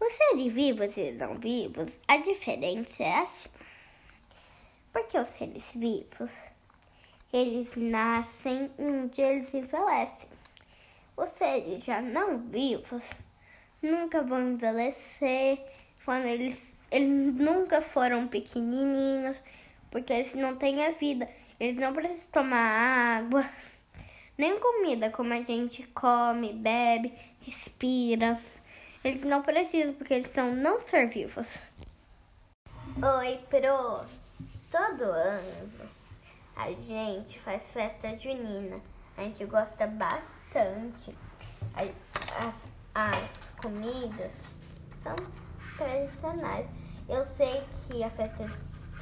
Os seres vivos e não vivos, a diferença é assim. Porque os seres vivos, eles nascem e um dia eles envelhecem. Os seres já não vivos nunca vão envelhecer quando eles, eles nunca foram pequenininhos, porque eles não têm a vida. Eles não precisam tomar água, nem comida como a gente come, bebe, respira. Eles não precisam porque eles são não ser vivos. Oi, Pro. Todo ano a gente faz festa junina. A gente gosta bastante. As, as comidas são tradicionais. Eu sei que a festa,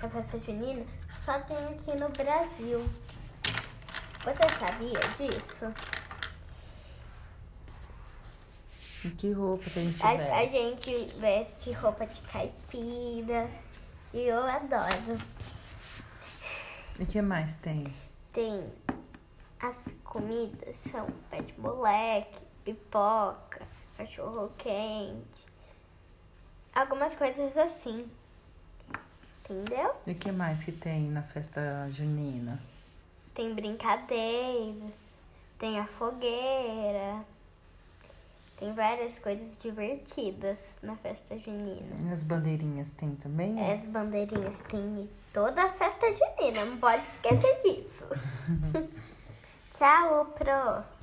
a festa junina só tem aqui no Brasil. Você sabia disso? E que roupa que a gente A, veste? a gente veste roupa de caipira e eu adoro. E que mais tem? Tem as comidas são pé de moleque, pipoca, cachorro quente, algumas coisas assim. Entendeu? E que mais que tem na festa junina? Tem brincadeiras, tem a fogueira, tem várias coisas divertidas na festa junina. E as bandeirinhas tem também? As bandeirinhas tem em toda a festa junina, não pode esquecer disso. Tchau, Pro!